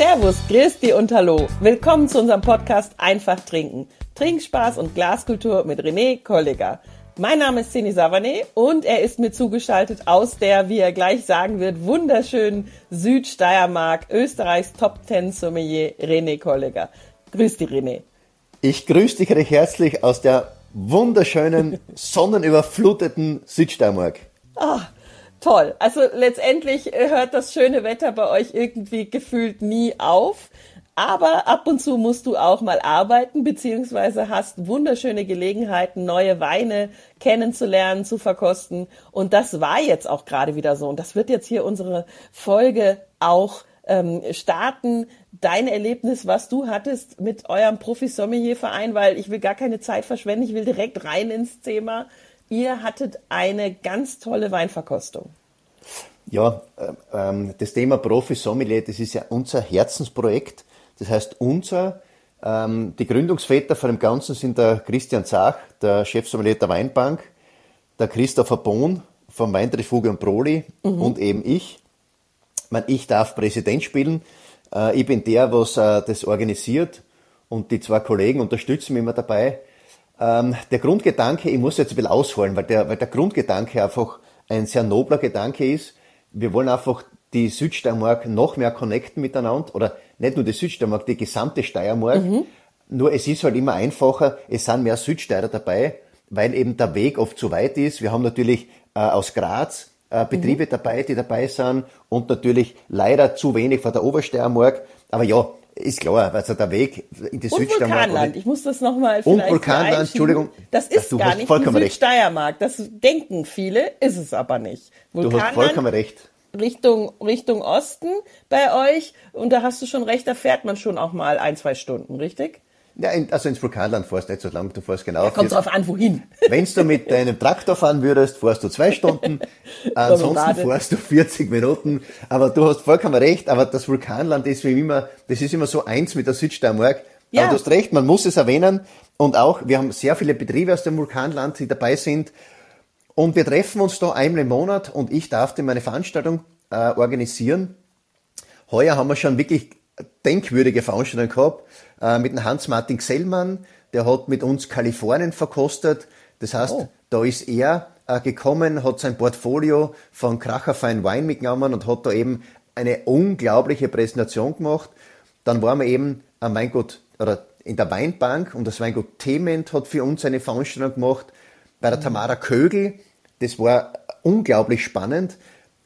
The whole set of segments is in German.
Servus, Christi und Hallo. Willkommen zu unserem Podcast Einfach Trinken. Trinkspaß und Glaskultur mit René Kollega. Mein Name ist Ceni Savané und er ist mir zugeschaltet aus der, wie er gleich sagen wird, wunderschönen Südsteiermark, Österreichs Top Ten Sommelier René Kollega. Grüß dich, René. Ich grüße dich recht herzlich aus der wunderschönen, sonnenüberfluteten Südsteiermark. Ah, toll. Also letztendlich hört das schöne Wetter bei euch irgendwie gefühlt nie auf. Aber ab und zu musst du auch mal arbeiten, beziehungsweise hast wunderschöne Gelegenheiten, neue Weine kennenzulernen, zu verkosten. Und das war jetzt auch gerade wieder so. Und das wird jetzt hier unsere Folge auch ähm, starten. Dein Erlebnis, was du hattest mit eurem Profi-Sommelier-Verein, weil ich will gar keine Zeit verschwenden, ich will direkt rein ins Thema. Ihr hattet eine ganz tolle Weinverkostung. Ja, ähm, das Thema Profi-Sommelier, das ist ja unser Herzensprojekt. Das heißt, unser, ähm, die Gründungsväter von dem Ganzen sind der Christian Zach, der Chefsommelier der Weinbank, der Christopher Bohn vom Weintrifuge und Proli mhm. und eben ich. Ich, meine, ich darf Präsident spielen. Äh, ich bin der, was äh, das organisiert und die zwei Kollegen unterstützen mich immer dabei. Ähm, der Grundgedanke, ich muss jetzt ein bisschen ausholen, weil der, weil der Grundgedanke einfach ein sehr nobler Gedanke ist. Wir wollen einfach die Südsteiermark noch mehr connecten miteinander oder nicht nur die Südsteiermark, die gesamte Steiermark. Mhm. Nur es ist halt immer einfacher, es sind mehr Südsteirer dabei, weil eben der Weg oft zu weit ist. Wir haben natürlich äh, aus Graz äh, Betriebe mhm. dabei, die dabei sind und natürlich leider zu wenig von der Obersteiermark. Aber ja, ist klar, also der Weg in die und Südsteiermark. Vulkanland, ich muss das nochmal vielleicht Und Vulkanland, Entschuldigung. Das ist gar nicht die Südsteiermark, das denken viele, ist es aber nicht. Vulkanland, du hast vollkommen recht. Richtung, Richtung Osten bei euch. Und da hast du schon recht, da fährt man schon auch mal ein, zwei Stunden, richtig? Ja, also ins Vulkanland fährst du nicht so lang, du fährst genau. Ja, kommt drauf an, wohin. Wenn du mit deinem Traktor fahren würdest, fährst du zwei Stunden, ansonsten fährst du 40 Minuten, aber du hast vollkommen recht, aber das Vulkanland ist wie immer, das ist immer so eins mit der Südsteiermark. Ja. Aber du hast recht, man muss es erwähnen und auch, wir haben sehr viele Betriebe aus dem Vulkanland, die dabei sind und wir treffen uns da einmal im Monat und ich darf dir meine Veranstaltung äh, organisieren. Heuer haben wir schon wirklich denkwürdige Veranstaltungen gehabt äh, mit dem Hans-Martin Gsellmann, der hat mit uns Kalifornien verkostet. Das heißt, oh. da ist er äh, gekommen, hat sein Portfolio von Kracher Fine Wine mitgenommen und hat da eben eine unglaubliche Präsentation gemacht. Dann waren wir eben am Weingut oder in der Weinbank und das Weingut Thement hat für uns eine Veranstaltung gemacht bei der mhm. Tamara Kögel. Das war unglaublich spannend.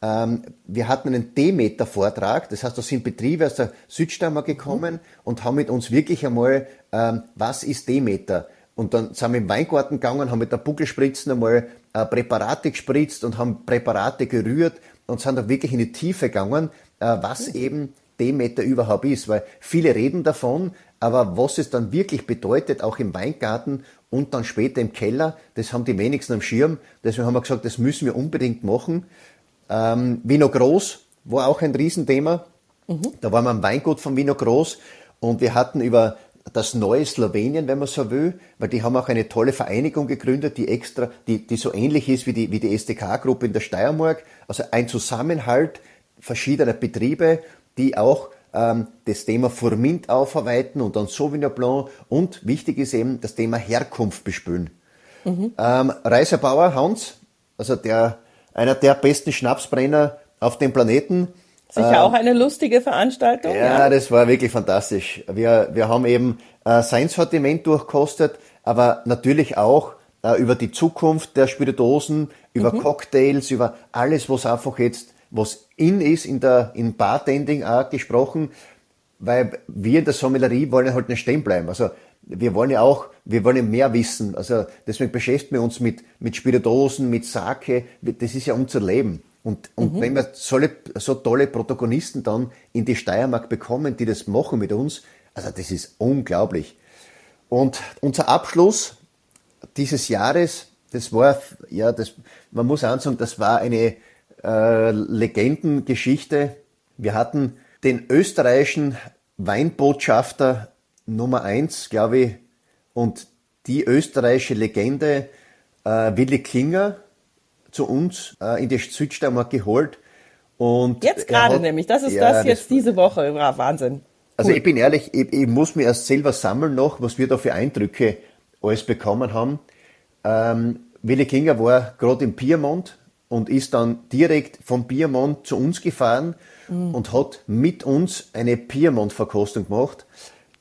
Ähm, wir hatten einen Demeter-Vortrag, das heißt, da sind Betriebe aus der Südsteiermark gekommen und haben mit uns wirklich einmal, ähm, was ist Demeter? Und dann sind wir im Weingarten gegangen, haben mit der Buckelspritzen einmal äh, Präparate gespritzt und haben Präparate gerührt und sind da wirklich in die Tiefe gegangen, äh, was eben Demeter überhaupt ist, weil viele reden davon, aber was es dann wirklich bedeutet, auch im Weingarten und dann später im Keller, das haben die wenigsten am Schirm. Deswegen haben wir gesagt, das müssen wir unbedingt machen. Ähm, Vino Groß war auch ein Riesenthema. Mhm. Da waren wir am Weingut von Vino Groß und wir hatten über das neue Slowenien, wenn man so will, weil die haben auch eine tolle Vereinigung gegründet, die extra, die, die so ähnlich ist wie die, wie die SDK-Gruppe in der Steiermark. Also ein Zusammenhalt verschiedener Betriebe, die auch ähm, das Thema Formint aufarbeiten und dann Sauvignon Blanc und wichtig ist eben das Thema Herkunft bespülen. Mhm. Ähm, Reiserbauer Hans, also der einer der besten Schnapsbrenner auf dem Planeten. Sicher äh, auch eine lustige Veranstaltung. Ja, ja, das war wirklich fantastisch. Wir, wir haben eben äh, sein Sortiment durchkostet, aber natürlich auch äh, über die Zukunft der Spirituosen, über mhm. Cocktails, über alles, was einfach jetzt, was in ist, in der, in Bartending auch gesprochen, weil wir in der Sommelerie wollen halt nicht stehen bleiben. Also wir wollen ja auch, wir wollen ja mehr wissen. Also deswegen beschäftigen wir uns mit, mit Spiritosen, mit Sake. Das ist ja unser Leben. Und, und mhm. wenn wir so, so tolle Protagonisten dann in die Steiermark bekommen, die das machen mit uns, also das ist unglaublich. Und unser Abschluss dieses Jahres, das war, ja, das, man muss sagen, das war eine äh, Legendengeschichte. Wir hatten den österreichischen Weinbotschafter Nummer eins, glaube ich, und die österreichische Legende äh, Willi Klinger zu uns äh, in die Südsteiermark geholt Und jetzt gerade nämlich, das ist ja, das jetzt das, diese Woche, ja, Wahnsinn. Also ich bin ehrlich, ich, ich, muss mir erst selber sammeln noch, was wir da für Eindrücke alles bekommen haben. Ähm, Willi Klinger war gerade im Piemont und ist dann direkt vom Piemont zu uns gefahren mhm. und hat mit uns eine Piemont-Verkostung gemacht.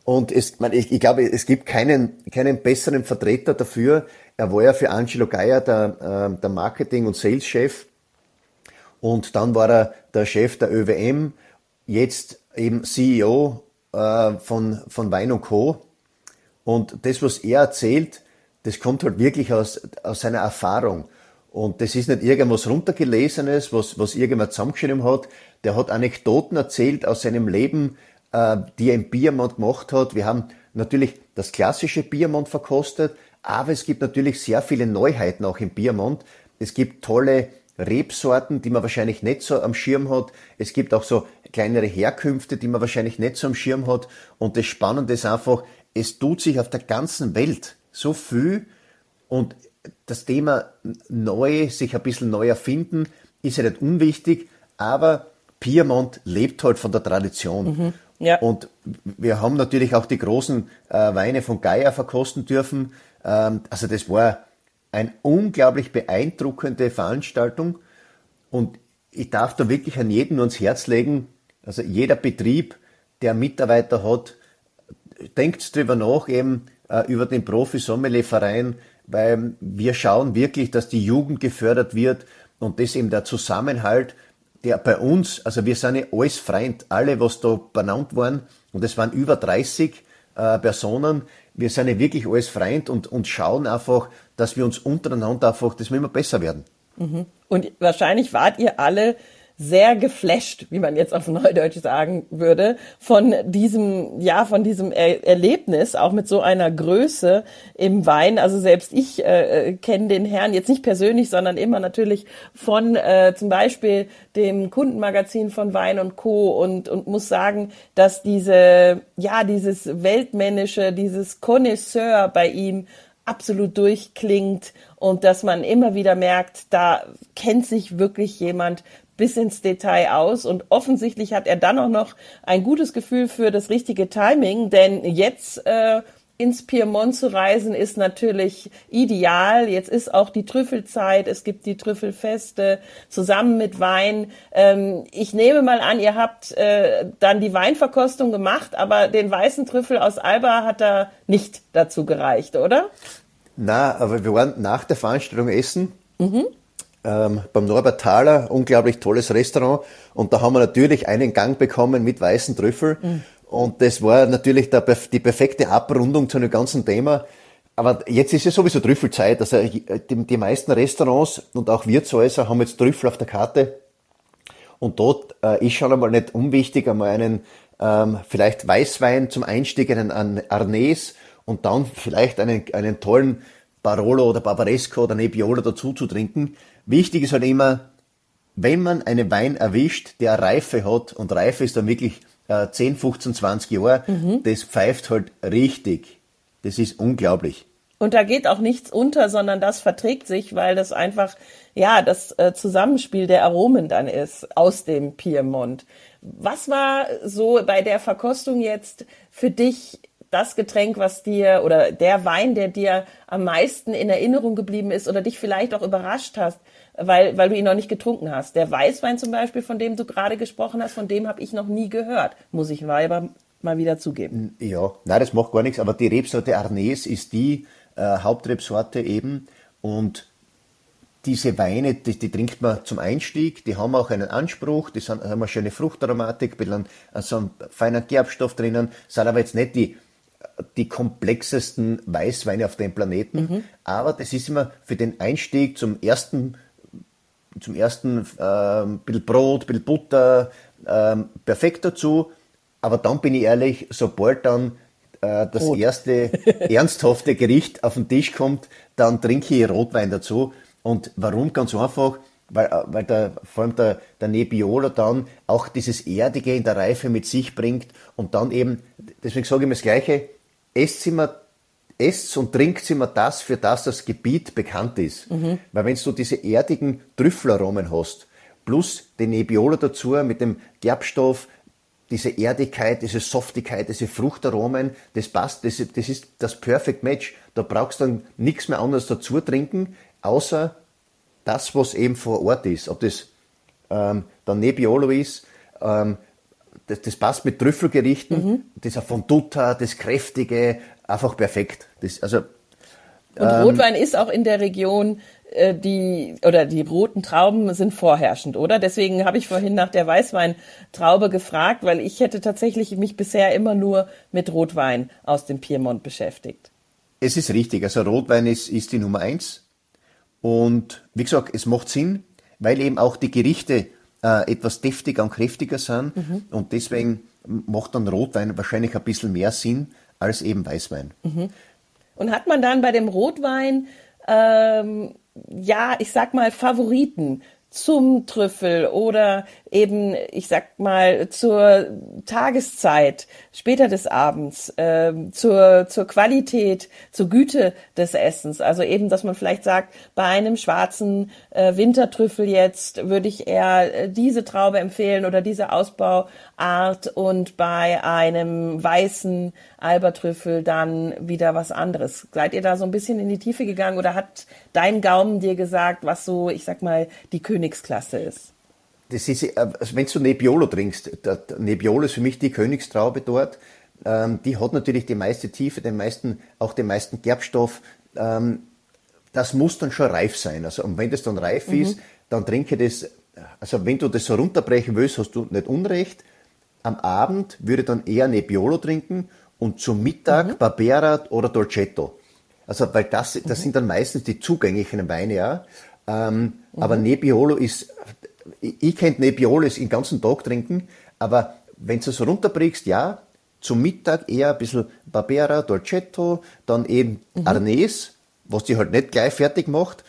Und es, ich, ich glaube, es gibt keinen, keinen besseren Vertreter dafür. Er war ja für Angelo Geier der, äh, der Marketing- und Sales-Chef. Und dann war er der Chef der ÖWM, jetzt eben CEO äh, von, von Wein Co. Und das, was er erzählt, das kommt halt wirklich aus, aus seiner Erfahrung. Und das ist nicht irgendwas runtergelesenes, was, was irgendjemand zusammengeschrieben hat. Der hat Anekdoten erzählt aus seinem Leben, die er im Biermont gemacht hat. Wir haben natürlich das klassische Biermont verkostet, aber es gibt natürlich sehr viele Neuheiten auch im Biermont. Es gibt tolle Rebsorten, die man wahrscheinlich nicht so am Schirm hat. Es gibt auch so kleinere Herkünfte, die man wahrscheinlich nicht so am Schirm hat. Und das Spannende ist einfach, es tut sich auf der ganzen Welt so viel und das Thema neu, sich ein bisschen neu erfinden, ist ja nicht unwichtig, aber Piemont lebt halt von der Tradition. Mhm, ja. Und wir haben natürlich auch die großen äh, Weine von Geier verkosten dürfen. Ähm, also das war eine unglaublich beeindruckende Veranstaltung und ich darf da wirklich an jeden ans Herz legen, also jeder Betrieb, der Mitarbeiter hat, denkt drüber nach, eben äh, über den Profi-Sommelier-Verein, weil wir schauen wirklich, dass die Jugend gefördert wird und das eben der Zusammenhalt, der bei uns, also wir sind ja alles Freund, alle, was da benannt waren, und es waren über 30 äh, Personen, wir sind ja wirklich alles Freund und, und schauen einfach, dass wir uns untereinander einfach, dass wir immer besser werden. Mhm. Und wahrscheinlich wart ihr alle sehr geflasht, wie man jetzt auf Neudeutsch sagen würde, von diesem, ja, von diesem er Erlebnis, auch mit so einer Größe im Wein. Also selbst ich äh, äh kenne den Herrn jetzt nicht persönlich, sondern immer natürlich von äh, zum Beispiel dem Kundenmagazin von Wein und Co. und, und muss sagen, dass diese, ja, dieses Weltmännische, dieses Connoisseur bei ihm absolut durchklingt und dass man immer wieder merkt, da kennt sich wirklich jemand bis ins Detail aus und offensichtlich hat er dann auch noch ein gutes Gefühl für das richtige Timing, denn jetzt äh, ins Piemont zu reisen ist natürlich ideal. Jetzt ist auch die Trüffelzeit, es gibt die Trüffelfeste zusammen mit Wein. Ähm, ich nehme mal an, ihr habt äh, dann die Weinverkostung gemacht, aber den weißen Trüffel aus Alba hat er nicht dazu gereicht, oder? Na, aber wir waren nach der Veranstaltung essen. Mhm ähm, beim Norbert Thaler, unglaublich tolles Restaurant. Und da haben wir natürlich einen Gang bekommen mit weißen Trüffel. Mhm. Und das war natürlich der, die perfekte Abrundung zu einem ganzen Thema. Aber jetzt ist ja sowieso Trüffelzeit. Also die, die meisten Restaurants und auch Wirtshäuser haben jetzt Trüffel auf der Karte. Und dort äh, ist schon einmal nicht unwichtig, einmal einen ähm, vielleicht Weißwein zum Einstieg, einen, Arnes und dann vielleicht einen, einen tollen Barolo oder Barbaresco oder Nebbiolo dazu zu trinken. Wichtig ist halt immer, wenn man einen Wein erwischt, der Reife hat, und Reife ist dann wirklich äh, 10, 15, 20 Jahre, mhm. das pfeift halt richtig. Das ist unglaublich. Und da geht auch nichts unter, sondern das verträgt sich, weil das einfach, ja, das äh, Zusammenspiel der Aromen dann ist aus dem Piemont. Was war so bei der Verkostung jetzt für dich das Getränk, was dir oder der Wein, der dir am meisten in Erinnerung geblieben ist oder dich vielleicht auch überrascht hast, weil, weil du ihn noch nicht getrunken hast. Der Weißwein zum Beispiel, von dem du gerade gesprochen hast, von dem habe ich noch nie gehört, muss ich aber mal wieder zugeben. Ja, nein, das macht gar nichts, aber die Rebsorte Arnes ist die äh, Hauptrebsorte eben und diese Weine, die, die, trinkt man zum Einstieg, die haben auch einen Anspruch, die sind, haben eine schöne Fruchtaromatik, ein bisschen so einen feinen Gerbstoff drinnen, sind aber jetzt nicht die die komplexesten Weißweine auf dem Planeten. Mhm. Aber das ist immer für den Einstieg zum ersten, zum ersten äh, bisschen Brot, bisschen Butter, äh, perfekt dazu. Aber dann bin ich ehrlich, sobald dann äh, das Rot. erste ernsthafte Gericht auf den Tisch kommt, dann trinke ich Rotwein dazu. Und warum? Ganz einfach, weil, äh, weil der, vor allem der, der Nebbiolo dann auch dieses Erdige in der Reife mit sich bringt und dann eben, deswegen sage ich mir das Gleiche, Esszimmer, Ess- und Trinkzimmer das, für das das Gebiet bekannt ist. Mhm. Weil wenn du diese erdigen Trüffelaromen hast plus den Nebbiolo dazu mit dem Gerbstoff, diese Erdigkeit, diese Softigkeit, diese Fruchtaromen, das passt, das, das ist das Perfect Match. Da brauchst du dann nichts mehr anderes dazu trinken, außer das, was eben vor Ort ist. Ob das ähm, dann Nebbiolo ist, ähm, das, das, passt mit Trüffelgerichten, mhm. das Fondutta, das Kräftige, einfach perfekt. Das, also, und ähm, Rotwein ist auch in der Region äh, die oder die roten Trauben sind vorherrschend, oder? Deswegen habe ich vorhin nach der Weißweintraube gefragt, weil ich hätte tatsächlich mich bisher immer nur mit Rotwein aus dem Piemont beschäftigt. Es ist richtig, also Rotwein ist, ist die Nummer eins. Und wie gesagt, es macht Sinn, weil eben auch die Gerichte äh, etwas deftiger und kräftiger sind. Mhm. Und deswegen macht dann Rotwein wahrscheinlich ein bisschen mehr Sinn als eben Weißwein. Mhm. Und hat man dann bei dem Rotwein, ähm, ja, ich sag mal, Favoriten? zum Trüffel oder eben, ich sag mal, zur Tageszeit, später des Abends, äh, zur, zur Qualität, zur Güte des Essens. Also eben, dass man vielleicht sagt, bei einem schwarzen äh, Wintertrüffel jetzt würde ich eher äh, diese Traube empfehlen oder diese Ausbauart und bei einem weißen Albertrüffel dann wieder was anderes. Seid ihr da so ein bisschen in die Tiefe gegangen oder hat dein Gaumen dir gesagt, was so, ich sag mal, die Königsklasse ist? Das ist, äh, also wenn du Nebbiolo trinkst, Nebbiolo ist für mich die Königstraube dort. Ähm, die hat natürlich die meiste Tiefe, den meisten, auch den meisten Gerbstoff. Ähm, das muss dann schon reif sein. Also, und wenn das dann reif mhm. ist, dann trinke das, also wenn du das so runterbrechen willst, hast du nicht Unrecht. Am Abend würde ich dann eher Nebbiolo trinken und zum Mittag mhm. Barbera oder Dolcetto. Also, weil das, das mhm. sind dann meistens die zugänglichen Weine, ja. Ähm, mhm. Aber Nebbiolo ist, ich, ich könnte Nebbiolo den ganzen Tag trinken, aber wenn du es so runterbrichst, ja, zum Mittag eher ein bisschen Barbera, Dolcetto, dann eben mhm. Arnes, was die halt nicht gleich fertig macht,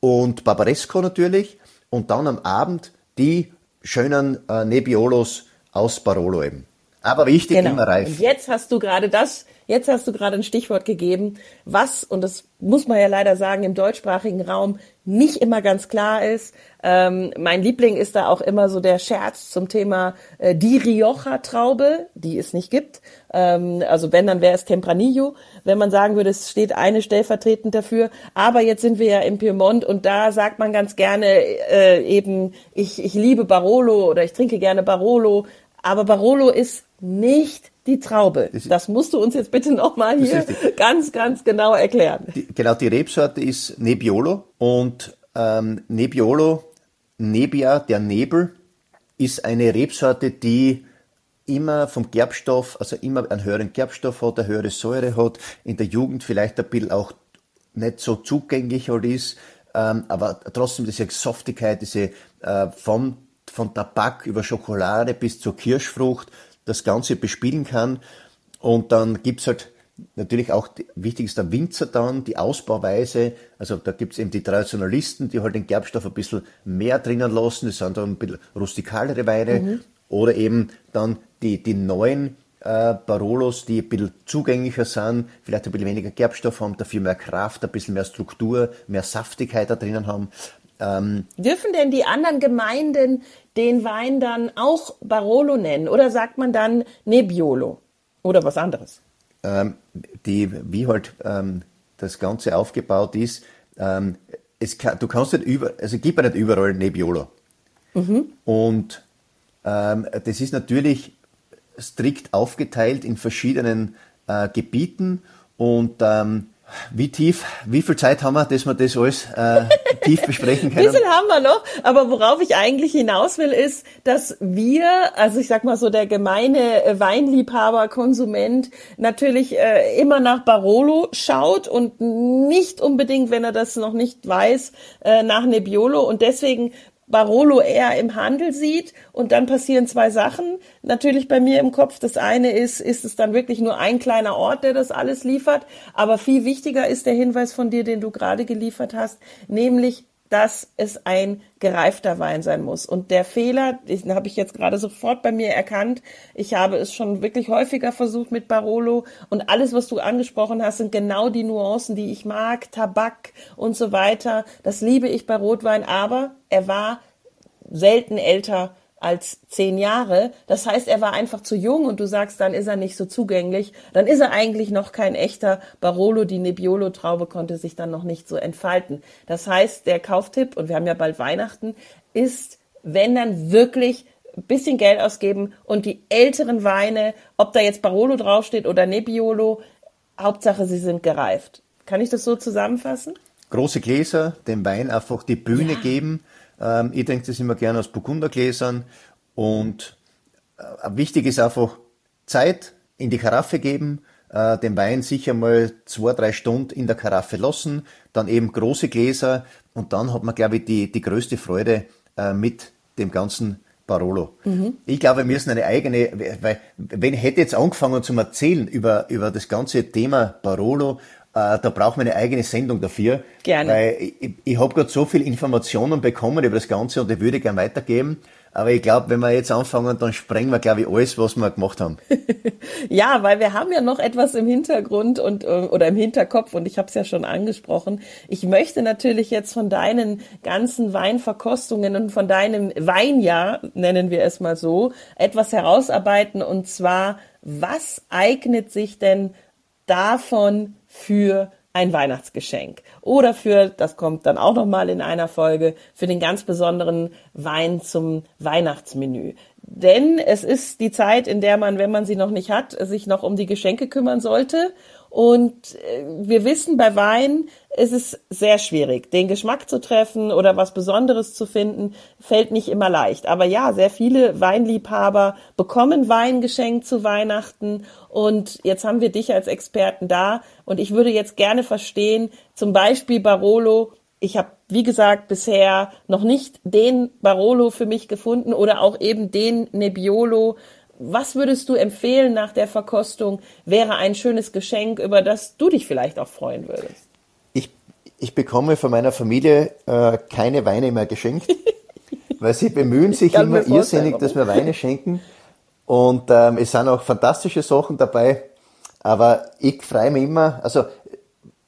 und Barbaresco natürlich, und dann am Abend die schönen äh, Nebbiolos aus Barolo eben. Aber wichtig, genau. immer reif. Und jetzt hast du gerade das, jetzt hast du gerade ein Stichwort gegeben, was, und das muss man ja leider sagen, im deutschsprachigen Raum nicht immer ganz klar ist. Ähm, mein Liebling ist da auch immer so der Scherz zum Thema äh, die Rioja-Traube, die es nicht gibt. Ähm, also wenn, dann wäre es Tempranillo. Wenn man sagen würde, es steht eine stellvertretend dafür. Aber jetzt sind wir ja im Piemont und da sagt man ganz gerne äh, eben, ich, ich liebe Barolo oder ich trinke gerne Barolo. Aber Barolo ist nicht die Traube. Das, musst du uns jetzt bitte nochmal hier ganz, ganz genau erklären. Die, genau, die Rebsorte ist Nebbiolo und ähm, Nebbiolo, Nebbia, der Nebel, ist eine Rebsorte, die immer vom Gerbstoff, also immer einen höheren Gerbstoff hat, eine höhere Säure hat, in der Jugend vielleicht ein bisschen auch nicht so zugänglich halt ist, ähm, aber trotzdem diese Softigkeit, diese äh, von, von Tabak über Schokolade bis zur Kirschfrucht, das Ganze bespielen kann. Und dann gibt's halt natürlich auch, wichtig ist der Winzer dann, die Ausbauweise. Also da gibt's eben die Traditionalisten, die halt den Gerbstoff ein bisschen mehr drinnen lassen. Das sind dann ein bisschen rustikalere Weine. Mhm. Oder eben dann die, die neuen äh, Barolos, die ein bisschen zugänglicher sind, vielleicht ein bisschen weniger Gerbstoff haben, dafür mehr Kraft, ein bisschen mehr Struktur, mehr Saftigkeit da drinnen haben. Ähm, Dürfen denn die anderen Gemeinden den Wein dann auch Barolo nennen oder sagt man dann Nebbiolo oder was anderes? Ähm, die, wie halt ähm, das Ganze aufgebaut ist, ähm, es kann, du kannst nicht über, also gibt ja nicht überall Nebbiolo. Mhm. Und ähm, das ist natürlich strikt aufgeteilt in verschiedenen äh, Gebieten und ähm, wie tief, wie viel Zeit haben wir, dass wir das alles äh, tief besprechen können? Ein bisschen haben wir noch, aber worauf ich eigentlich hinaus will, ist, dass wir, also ich sag mal so der gemeine Weinliebhaber, Konsument, natürlich äh, immer nach Barolo schaut und nicht unbedingt, wenn er das noch nicht weiß, äh, nach Nebbiolo. Und deswegen Barolo eher im Handel sieht und dann passieren zwei Sachen. Natürlich bei mir im Kopf. Das eine ist, ist es dann wirklich nur ein kleiner Ort, der das alles liefert. Aber viel wichtiger ist der Hinweis von dir, den du gerade geliefert hast, nämlich dass es ein gereifter Wein sein muss. Und der Fehler, den habe ich jetzt gerade sofort bei mir erkannt. Ich habe es schon wirklich häufiger versucht mit Barolo und alles, was du angesprochen hast, sind genau die Nuancen, die ich mag, Tabak und so weiter. Das liebe ich bei Rotwein, aber er war selten älter als zehn Jahre. Das heißt, er war einfach zu jung und du sagst, dann ist er nicht so zugänglich. Dann ist er eigentlich noch kein echter Barolo. Die Nebbiolo-Traube konnte sich dann noch nicht so entfalten. Das heißt, der Kauftipp, und wir haben ja bald Weihnachten, ist, wenn dann wirklich ein bisschen Geld ausgeben und die älteren Weine, ob da jetzt Barolo draufsteht oder Nebbiolo, Hauptsache, sie sind gereift. Kann ich das so zusammenfassen? Große Gläser, dem Wein einfach die Bühne ja. geben ähm, ich denke das immer gerne aus Burgundergläsern und äh, wichtig ist einfach Zeit in die Karaffe geben, äh, den Wein sicher mal zwei, drei Stunden in der Karaffe lassen, dann eben große Gläser und dann hat man, glaube ich, die, die größte Freude äh, mit dem ganzen Barolo. Mhm. Ich glaube, wir müssen eine eigene, weil, wenn ich hätte jetzt angefangen zu erzählen über, über das ganze Thema Barolo äh, da braucht man eine eigene Sendung dafür. Gerne. Weil ich, ich habe gerade so viel Informationen bekommen über das Ganze und ich würde gerne weitergeben. Aber ich glaube, wenn wir jetzt anfangen, dann sprengen wir, glaube ich, alles, was wir gemacht haben. ja, weil wir haben ja noch etwas im Hintergrund und äh, oder im Hinterkopf und ich habe es ja schon angesprochen. Ich möchte natürlich jetzt von deinen ganzen Weinverkostungen und von deinem Weinjahr, nennen wir es mal so, etwas herausarbeiten und zwar, was eignet sich denn davon für ein Weihnachtsgeschenk oder für, das kommt dann auch nochmal in einer Folge, für den ganz besonderen Wein zum Weihnachtsmenü. Denn es ist die Zeit, in der man, wenn man sie noch nicht hat, sich noch um die Geschenke kümmern sollte. Und äh, wir wissen, bei Wein ist es sehr schwierig, den Geschmack zu treffen oder was Besonderes zu finden, fällt nicht immer leicht. Aber ja, sehr viele Weinliebhaber bekommen Wein geschenkt zu Weihnachten. Und jetzt haben wir dich als Experten da. Und ich würde jetzt gerne verstehen, zum Beispiel Barolo, ich habe, wie gesagt, bisher noch nicht den Barolo für mich gefunden oder auch eben den Nebbiolo. Was würdest du empfehlen nach der Verkostung? Wäre ein schönes Geschenk, über das du dich vielleicht auch freuen würdest? Ich, ich bekomme von meiner Familie äh, keine Weine mehr geschenkt, weil sie bemühen sich immer irrsinnig, dass wir Weine schenken. Und ähm, es sind auch fantastische Sachen dabei. Aber ich freue mich immer, also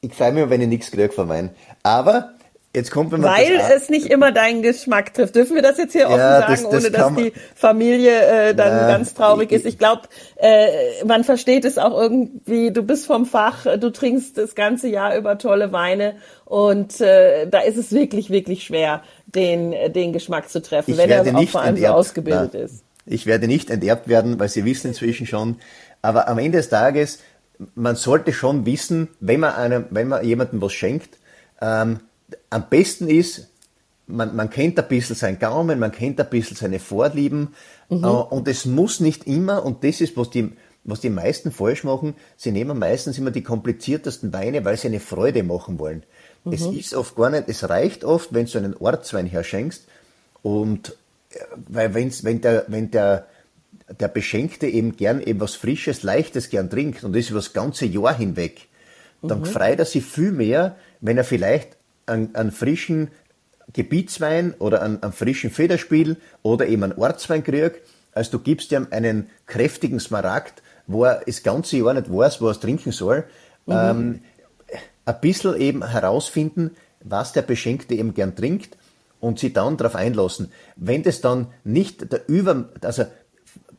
ich freue mich, wenn ich nichts kriege von Wein. Aber Jetzt kommt, wenn man Weil es nicht immer deinen Geschmack trifft. Dürfen wir das jetzt hier offen ja, sagen, das, das ohne dass die Familie äh, dann ja, ganz traurig ich, ist? Ich glaube, äh, man versteht es auch irgendwie, du bist vom Fach, du trinkst das ganze Jahr über tolle Weine und äh, da ist es wirklich, wirklich schwer, den, den Geschmack zu treffen, ich wenn er auch vor allem so ausgebildet Nein, ist. Ich werde nicht enterbt werden, weil Sie wissen inzwischen schon. Aber am Ende des Tages, man sollte schon wissen, wenn man einem, wenn man jemandem was schenkt, ähm, am besten ist, man, man kennt ein bisschen seinen Gaumen, man kennt ein bisschen seine Vorlieben mhm. äh, und es muss nicht immer, und das ist, was die, was die meisten falsch machen, sie nehmen meistens immer die kompliziertesten Weine, weil sie eine Freude machen wollen. Mhm. Es ist oft gar nicht, es reicht oft, wenn du einen Ortswein herschenkst und äh, weil wenn's, wenn der, wenn der, der Beschenkte eben gern etwas Frisches, Leichtes gern trinkt und das über das ganze Jahr hinweg, dann mhm. freut er sich viel mehr, wenn er vielleicht einen, einen frischen Gebietswein oder einen, einen, frischen Federspiel oder eben einen Ortswein kriegt, als du gibst ihm einen kräftigen Smaragd, wo er das ganze Jahr nicht weiß, wo er es trinken soll. Mhm. Ähm, ein bisschen eben herausfinden, was der Beschenkte eben gern trinkt und sie dann darauf einlassen. Wenn das dann nicht der über, also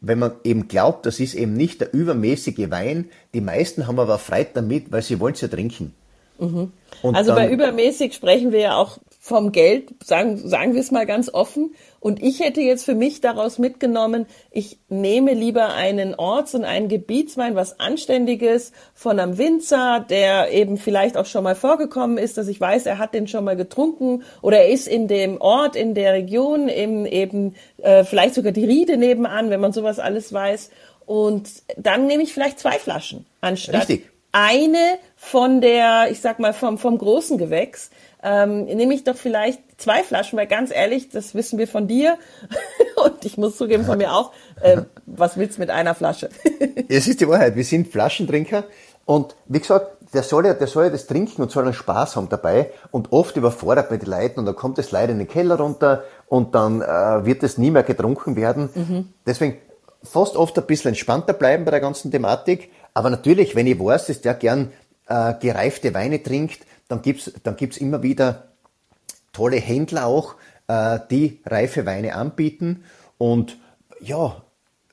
wenn man eben glaubt, das ist eben nicht der übermäßige Wein, die meisten haben aber Freude damit, weil sie wollen es ja trinken. Mhm. Also dann, bei übermäßig sprechen wir ja auch vom Geld, sagen, sagen wir es mal ganz offen. Und ich hätte jetzt für mich daraus mitgenommen, ich nehme lieber einen Orts- und einen Gebietswein, was Anständiges von einem Winzer, der eben vielleicht auch schon mal vorgekommen ist, dass ich weiß, er hat den schon mal getrunken oder er ist in dem Ort, in der Region, im, eben äh, vielleicht sogar die Riede nebenan, wenn man sowas alles weiß. Und dann nehme ich vielleicht zwei Flaschen anstatt Richtig eine von der, ich sag mal, vom, vom großen Gewächs, ähm, nehme ich doch vielleicht zwei Flaschen, weil ganz ehrlich, das wissen wir von dir. Und ich muss zugeben von mir auch, äh, was willst du mit einer Flasche? es ist die Wahrheit, wir sind Flaschentrinker. Und wie gesagt, der soll ja, der soll ja das trinken und soll einen Spaß haben dabei. Und oft überfordert man die Leute und dann kommt es leider in den Keller runter und dann äh, wird es nie mehr getrunken werden. Mhm. Deswegen fast oft ein bisschen entspannter bleiben bei der ganzen Thematik aber natürlich, wenn ich weiß, dass der gern äh, gereifte Weine trinkt, dann gibt's dann gibt's immer wieder tolle Händler auch, äh, die reife Weine anbieten und ja,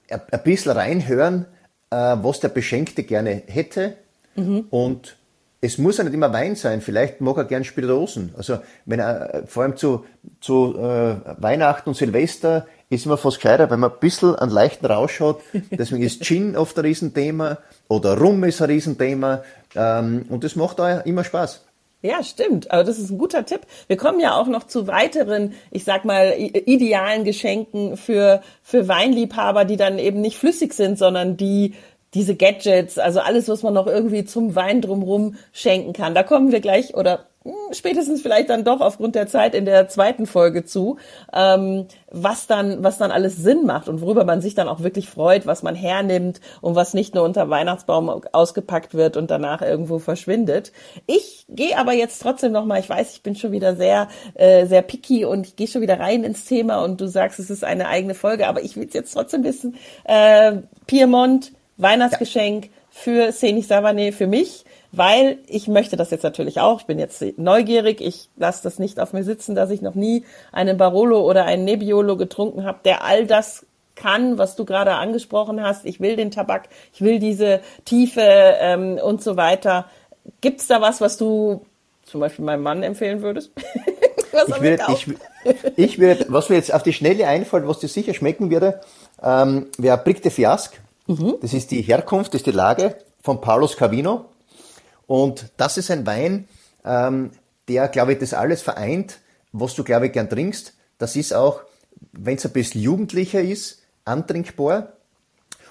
ein bisschen reinhören, äh, was der Beschenkte gerne hätte mhm. und es muss ja nicht immer Wein sein, vielleicht mag er gern Spirituosen. Also wenn er vor allem zu, zu äh, Weihnachten und Silvester ist immer fast gescheiter, wenn man ein bisschen einen leichten Rausch hat. Deswegen ist Gin oft ein Riesenthema oder Rum ist ein Riesenthema ähm, und das macht da immer Spaß. Ja, stimmt. Aber das ist ein guter Tipp. Wir kommen ja auch noch zu weiteren, ich sag mal, idealen Geschenken für, für Weinliebhaber, die dann eben nicht flüssig sind, sondern die diese Gadgets, also alles, was man noch irgendwie zum Wein drumrum schenken kann. Da kommen wir gleich oder spätestens vielleicht dann doch aufgrund der Zeit in der zweiten Folge zu, ähm, was dann, was dann alles Sinn macht und worüber man sich dann auch wirklich freut, was man hernimmt und was nicht nur unter Weihnachtsbaum ausgepackt wird und danach irgendwo verschwindet. Ich gehe aber jetzt trotzdem noch mal. Ich weiß, ich bin schon wieder sehr, äh, sehr picky und ich gehe schon wieder rein ins Thema und du sagst, es ist eine eigene Folge, aber ich will jetzt trotzdem wissen. Äh, Piemont Weihnachtsgeschenk ja. Für Senich Savané für mich, weil ich möchte das jetzt natürlich auch. Ich bin jetzt neugierig. Ich lasse das nicht auf mir sitzen, dass ich noch nie einen Barolo oder einen Nebbiolo getrunken habe, der all das kann, was du gerade angesprochen hast. Ich will den Tabak, ich will diese Tiefe ähm, und so weiter. Gibt's da was, was du zum Beispiel meinem Mann empfehlen würdest? ich würde, ich, ich würde, was mir jetzt auf die Schnelle einfällt, was dir sicher schmecken würde, ähm, wäre Brick de Fiasque. Mhm. Das ist die Herkunft, das ist die Lage von Paulus Cavino. Und das ist ein Wein, ähm, der, glaube ich, das alles vereint, was du, glaube ich, gern trinkst. Das ist auch, wenn es ein bisschen jugendlicher ist, antrinkbar.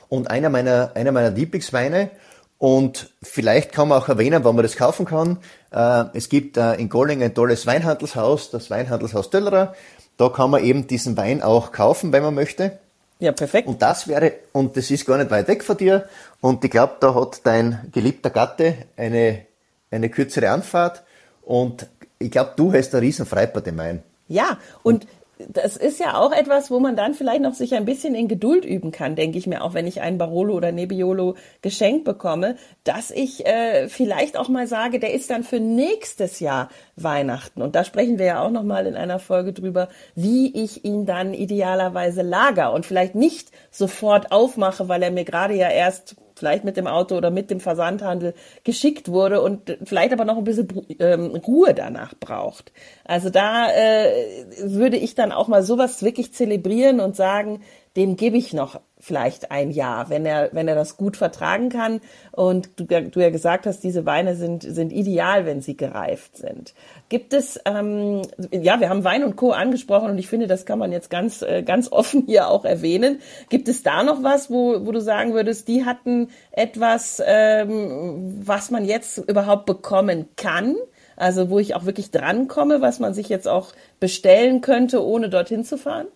Und einer meiner, einer meiner Lieblingsweine. Und vielleicht kann man auch erwähnen, wann man das kaufen kann. Äh, es gibt äh, in Golling ein tolles Weinhandelshaus, das Weinhandelshaus Döllerer. Da kann man eben diesen Wein auch kaufen, wenn man möchte. Ja, perfekt. Und das wäre, und das ist gar nicht weit weg von dir. Und ich glaube, da hat dein geliebter Gatte eine, eine kürzere Anfahrt. Und ich glaube, du hast eine riesen Freibad im Main. Ja, und das ist ja auch etwas, wo man dann vielleicht noch sich ein bisschen in Geduld üben kann, denke ich mir, auch wenn ich einen Barolo oder Nebbiolo geschenkt bekomme, dass ich äh, vielleicht auch mal sage, der ist dann für nächstes Jahr Weihnachten. Und da sprechen wir ja auch noch mal in einer Folge drüber, wie ich ihn dann idealerweise lager und vielleicht nicht sofort aufmache, weil er mir gerade ja erst vielleicht mit dem Auto oder mit dem Versandhandel geschickt wurde und vielleicht aber noch ein bisschen ähm, Ruhe danach braucht. Also da äh, würde ich dann auch mal sowas wirklich zelebrieren und sagen, dem gebe ich noch vielleicht ein Jahr, wenn er, wenn er das gut vertragen kann. Und du, du ja gesagt hast, diese Weine sind, sind ideal, wenn sie gereift sind. Gibt es, ähm, ja, wir haben Wein und Co. angesprochen und ich finde, das kann man jetzt ganz, äh, ganz offen hier auch erwähnen. Gibt es da noch was, wo, wo du sagen würdest, die hatten etwas, ähm, was man jetzt überhaupt bekommen kann? Also wo ich auch wirklich drankomme, was man sich jetzt auch bestellen könnte, ohne dorthin zu fahren?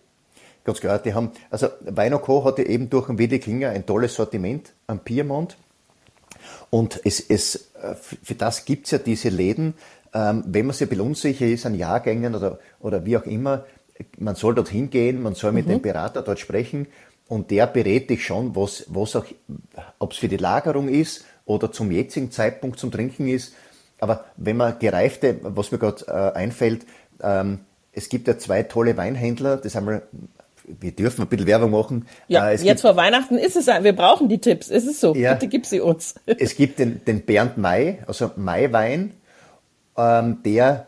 Ganz klar, die haben, also Wein Co. hatte eben durch den WD Klinger ein tolles Sortiment am Piemont. Und es, es, äh, für das gibt's ja diese Läden, ähm, wenn man sich ein bisschen unsicher ist an Jahrgängen oder, oder wie auch immer, man soll dort hingehen, man soll mit mhm. dem Berater dort sprechen und der berät dich schon, was, was auch, ob es für die Lagerung ist oder zum jetzigen Zeitpunkt zum Trinken ist. Aber wenn man gereifte, was mir gerade äh, einfällt, ähm, es gibt ja zwei tolle Weinhändler, das wir wir dürfen ein bisschen Werbung machen. Ja, äh, jetzt gibt, vor Weihnachten ist es, wir brauchen die Tipps, ist es so. Ja, Bitte gib sie uns. es gibt den, den Bernd May, also Maiwein, ähm, der,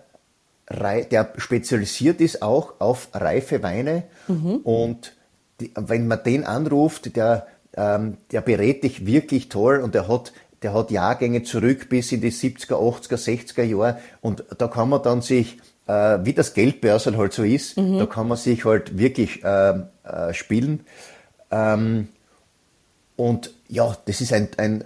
der spezialisiert ist auch auf reife Weine. Mhm. Und die, wenn man den anruft, der, ähm, der berät dich wirklich toll und der hat der hat Jahrgänge zurück bis in die 70er, 80er, 60er Jahre und da kann man dann sich äh, wie das Geldbörsel halt so ist, mhm. da kann man sich halt wirklich äh, äh, spielen. Ähm, und ja, das ist ein, ein,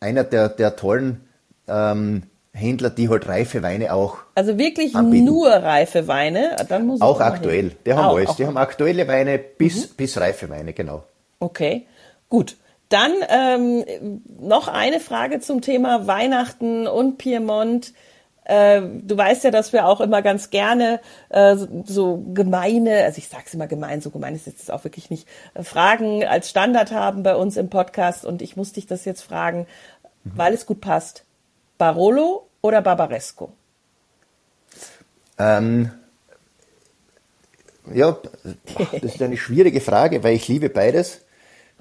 einer der, der tollen ähm, Händler, die halt reife Weine auch. Also wirklich anbieten. nur reife Weine? Dann muss auch aktuell. Die haben auch, alles. Die haben aktuelle Weine bis, mhm. bis reife Weine, genau. Okay, gut. Dann ähm, noch eine Frage zum Thema Weihnachten und Piemont. Äh, du weißt ja, dass wir auch immer ganz gerne äh, so gemeine, also ich sag's immer gemein, so gemein ist jetzt auch wirklich nicht, äh, Fragen als Standard haben bei uns im Podcast und ich muss dich das jetzt fragen, mhm. weil es gut passt. Barolo oder Barbaresco? Ähm, ja, das ist eine schwierige Frage, weil ich liebe beides.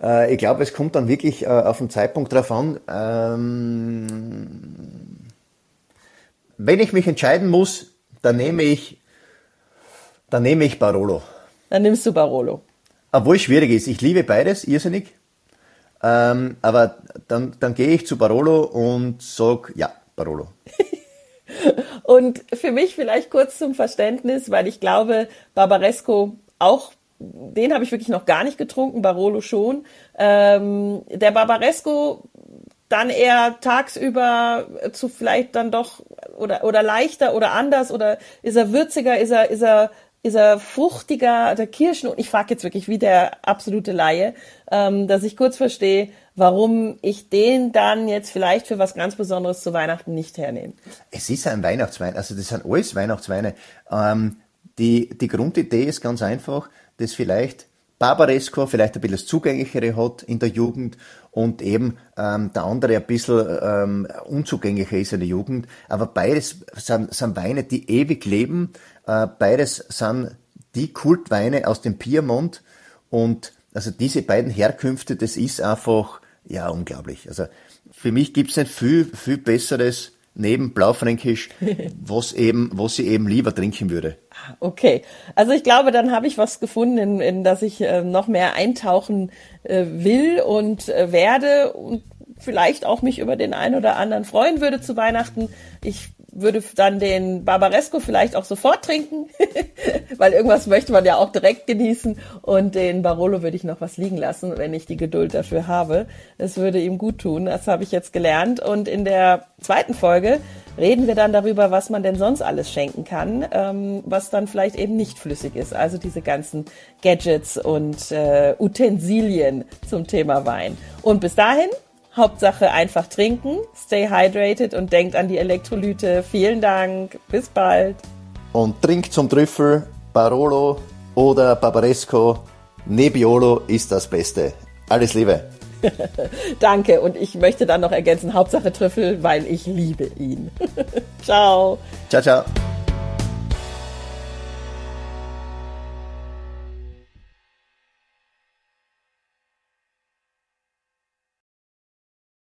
Äh, ich glaube, es kommt dann wirklich auf den Zeitpunkt drauf an. Ähm, wenn ich mich entscheiden muss, dann nehme ich, dann nehme ich Barolo. Dann nimmst du Barolo. Obwohl es schwierig ist. Ich liebe beides, irrsinnig. Ähm, aber dann, dann gehe ich zu Barolo und sage, ja, Barolo. und für mich vielleicht kurz zum Verständnis, weil ich glaube, Barbaresco auch den habe ich wirklich noch gar nicht getrunken, Barolo schon. Ähm, der Barbaresco dann eher tagsüber zu vielleicht dann doch oder oder leichter oder anders oder ist er würziger, ist er ist er ist er fruchtiger, der Kirschen und ich frage jetzt wirklich wie der absolute Laie, ähm, dass ich kurz verstehe, warum ich den dann jetzt vielleicht für was ganz Besonderes zu Weihnachten nicht hernehme. Es ist ein Weihnachtswein, also das sind alles Weihnachtsweine. Ähm, die, die Grundidee ist ganz einfach, dass vielleicht Barbaresco vielleicht ein bisschen das Zugänglichere hat in der Jugend und eben ähm, der andere ein bisschen ähm, unzugänglicher ist in der Jugend. Aber beides sind, sind Weine, die ewig leben. Äh, beides sind die Kultweine aus dem Piemont und also diese beiden Herkünfte, das ist einfach ja unglaublich. Also für mich gibt es nicht viel, viel besseres neben Blaufränkisch, was eben, was ich eben lieber trinken würde. Okay, also ich glaube, dann habe ich was gefunden, in, in das ich äh, noch mehr eintauchen äh, will und äh, werde und vielleicht auch mich über den einen oder anderen freuen würde zu Weihnachten. Ich würde dann den Barbaresco vielleicht auch sofort trinken, weil irgendwas möchte man ja auch direkt genießen. Und den Barolo würde ich noch was liegen lassen, wenn ich die Geduld dafür habe. Es würde ihm gut tun. Das habe ich jetzt gelernt. Und in der zweiten Folge reden wir dann darüber, was man denn sonst alles schenken kann, ähm, was dann vielleicht eben nicht flüssig ist. Also diese ganzen Gadgets und äh, Utensilien zum Thema Wein. Und bis dahin Hauptsache einfach trinken, stay hydrated und denkt an die Elektrolyte. Vielen Dank, bis bald. Und trinkt zum Trüffel Barolo oder Barbaresco. Nebbiolo ist das Beste. Alles Liebe. Danke und ich möchte dann noch ergänzen, Hauptsache Trüffel, weil ich liebe ihn. ciao. Ciao, ciao.